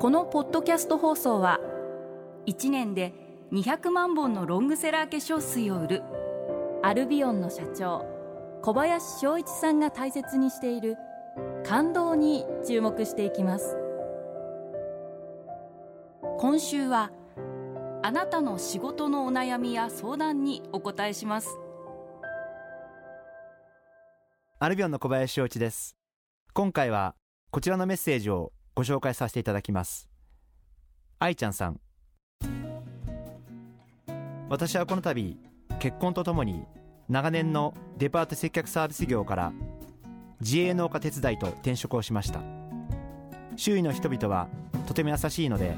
このポッドキャスト放送は1年で200万本のロングセラー化粧水を売るアルビオンの社長小林翔一さんが大切にしている感動に注目していきます。今週はあなたの仕事のお悩みや相談にお答えします。アルビオンの小林翔一です。今回はこちらのメッセージをご紹介させていただきます。愛ちゃんさん。私はこの度結婚とともに長年のデパート接客サービス業から自営農家手伝いと転職をしました。周囲の人々はとても優しいので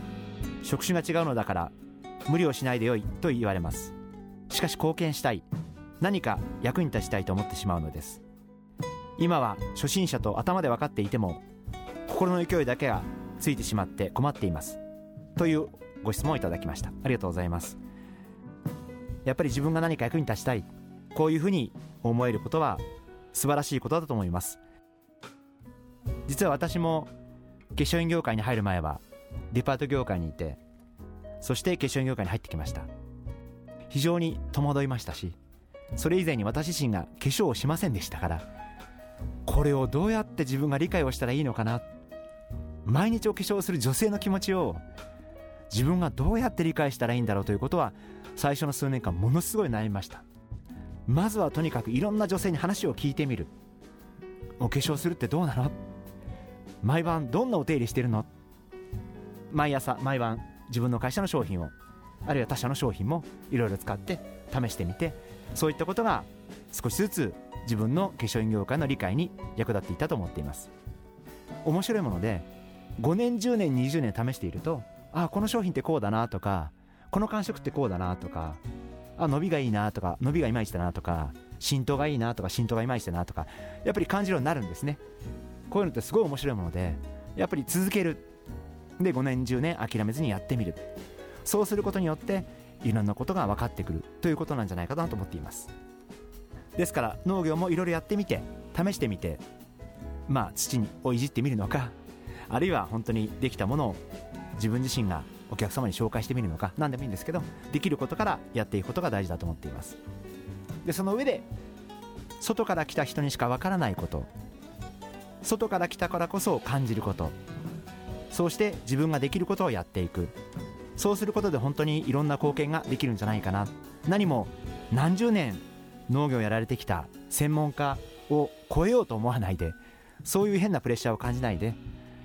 職種が違うのだから無理をしないでよいと言われます。しかし貢献したい何か役に立ちたいと思ってしまうのです。今は初心者と頭で分かっていても心の勢いだけがついてしまって困っています。というご質問をいただきました。ありがとうございます。やっぱり自分が何か役に立ちたい。こういうふうに思えることは素晴らしいことだと思います。実は私も化粧品業界に入る前はデパート業界にいてそして化粧品業界に入ってきました。非常に戸惑いましたしそれ以前に私自身が化粧をしませんでしたからこれをどうやって自分が理解をしたらいいのかな毎日お化粧する女性の気持ちを自分がどうやって理解したらいいんだろうということは最初の数年間ものすごい悩みました。まずはとにかくいろんな女性に話を聞いてみる。お化粧するってどうなの？毎晩どんなお手入れしてるの？毎朝毎晩自分の会社の商品をあるいは他社の商品もいろいろ使って試してみてそういったことが少しずつ自分の化粧品業界の理解に役立っていたと思っています。面白いもので5年10年20年試しているとあこの商品ってこうだなとかこの感触ってこうだなとかあ伸びがいいなとか伸びがいまいちだなとか浸透がいいなとか浸透がいまいちだなとかやっぱり感じるようになるんですね。こういうのってすごい面白いものでやっぱり続ける。で5年10年諦めずにやってみる。そうすることによっていろんなことが分かってくる。ということなんじゃないかなと思っています。ですから農業もいろいろやってみて試してみてまあ土をいじってみるのかあるいは本当にできたものを自分自身がお客様に紹介してみるのか何でもいいんですけどできることからやっていくことが大事だと思っています。でその上で外から来た人にしかわからないこと外から来たからこそ感じることそうして自分ができることをやっていく。そうすることで本当にいろんな貢献ができるんじゃないかな。何も何十年農業やられてきた専門家を超えようと思わないでそういう変なプレッシャーを感じないで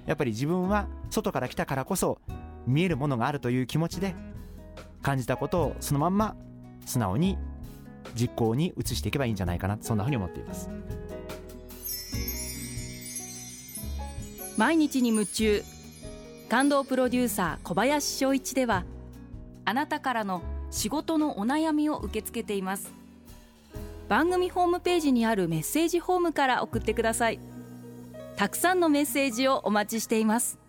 やっぱり自分は外から来たからこそ見えるものがあるという気持ちで感じたことをそのまんま素直に実行に移していけばいいんじゃないかなそんなふうに思っています。毎日に夢中感動プロデューサー小林翔一ではあなたからの仕事のお悩みを受け付けています。番組ホームページにあるメッセージホームから送ってください。たくさんのメッセージをお待ちしています。